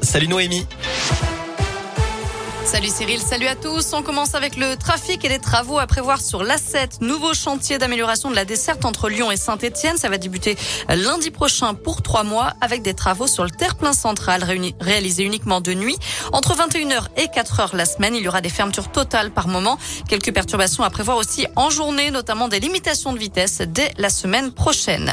Salut Noémie. Salut Cyril, salut à tous. On commence avec le trafic et les travaux à prévoir sur l'A7. Nouveau chantier d'amélioration de la desserte entre Lyon et Saint-Etienne. Ça va débuter lundi prochain pour trois mois avec des travaux sur le terre-plein central réalisés uniquement de nuit. Entre 21h et 4h la semaine, il y aura des fermetures totales par moment. Quelques perturbations à prévoir aussi en journée, notamment des limitations de vitesse dès la semaine prochaine.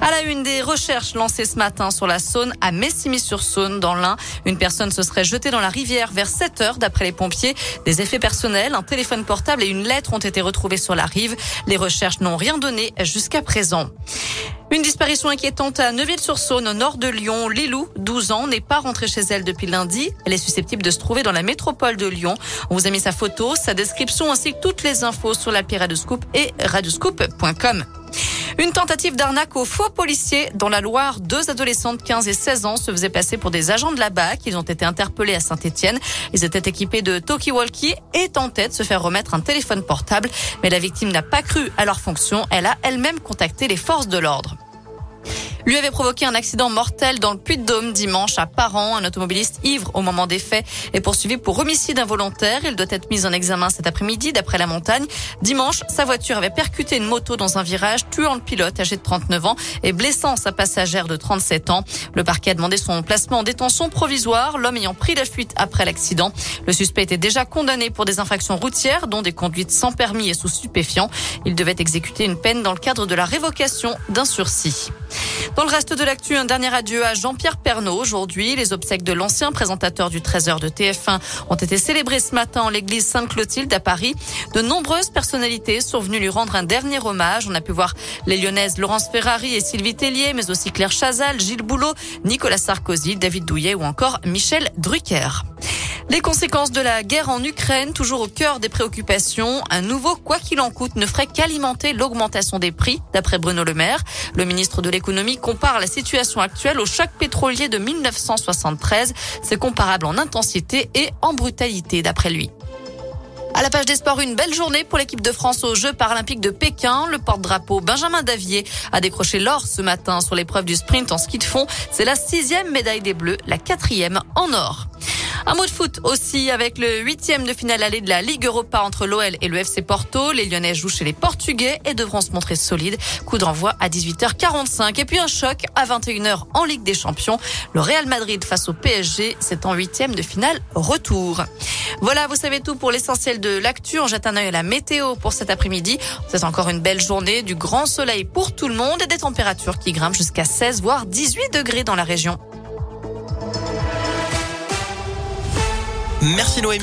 À la une des recherches lancées ce matin sur la Saône à Messimy-sur-Saône dans l'Ain, une personne se serait jetée dans la rivière vers 7 heures d'après les pompiers. Des effets personnels, un téléphone portable et une lettre ont été retrouvés sur la rive. Les recherches n'ont rien donné jusqu'à présent. Une disparition inquiétante à Neuville-sur-Saône, au nord de Lyon. Lilou, 12 ans, n'est pas rentrée chez elle depuis lundi. Elle est susceptible de se trouver dans la métropole de Lyon. On vous a mis sa photo, sa description ainsi que toutes les infos sur l'appli Radioscoop et radioscoop.com. Une tentative d'arnaque aux faux policiers dans la Loire. Deux adolescents de 15 et 16 ans se faisaient passer pour des agents de la BAC. Ils ont été interpellés à Saint-Etienne. Ils étaient équipés de talkie-walkie et tentaient de se faire remettre un téléphone portable. Mais la victime n'a pas cru à leur fonction. Elle a elle-même contacté les forces de l'ordre lui avait provoqué un accident mortel dans le Puy-de-Dôme dimanche à Paran. Un automobiliste ivre au moment des faits est poursuivi pour homicide involontaire. Il doit être mis en examen cet après-midi d'après la montagne. Dimanche, sa voiture avait percuté une moto dans un virage, tuant le pilote âgé de 39 ans et blessant sa passagère de 37 ans. Le parquet a demandé son placement en détention provisoire, l'homme ayant pris la fuite après l'accident. Le suspect était déjà condamné pour des infractions routières, dont des conduites sans permis et sous stupéfiants. Il devait exécuter une peine dans le cadre de la révocation d'un sursis. Dans le reste de l'actu, un dernier adieu à Jean-Pierre Pernaud. Aujourd'hui, les obsèques de l'ancien présentateur du 13h de TF1 ont été célébrées ce matin en l'église Sainte-Clotilde à Paris. De nombreuses personnalités sont venues lui rendre un dernier hommage. On a pu voir les lyonnaises Laurence Ferrari et Sylvie Tellier, mais aussi Claire Chazal, Gilles Boulot, Nicolas Sarkozy, David Douillet ou encore Michel Drucker. Les conséquences de la guerre en Ukraine, toujours au cœur des préoccupations. Un nouveau quoi qu'il en coûte ne ferait qu'alimenter l'augmentation des prix, d'après Bruno Le Maire. Le ministre de l'économie compare la situation actuelle au choc pétrolier de 1973. C'est comparable en intensité et en brutalité, d'après lui. À la page des sports, une belle journée pour l'équipe de France aux Jeux paralympiques de Pékin. Le porte-drapeau Benjamin Davier a décroché l'or ce matin sur l'épreuve du sprint en ski de fond. C'est la sixième médaille des Bleus, la quatrième en or. Un mot de foot aussi avec le huitième de finale allée de la Ligue Europa entre l'OL et le FC Porto. Les Lyonnais jouent chez les Portugais et devront se montrer solides. Coup d'envoi à 18h45. Et puis un choc à 21h en Ligue des Champions. Le Real Madrid face au PSG, c'est en huitième de finale retour. Voilà, vous savez tout pour l'essentiel de l'actu. On jette un œil à la météo pour cet après-midi. C'est encore une belle journée, du grand soleil pour tout le monde et des températures qui grimpent jusqu'à 16 voire 18 degrés dans la région. Merci Noémie.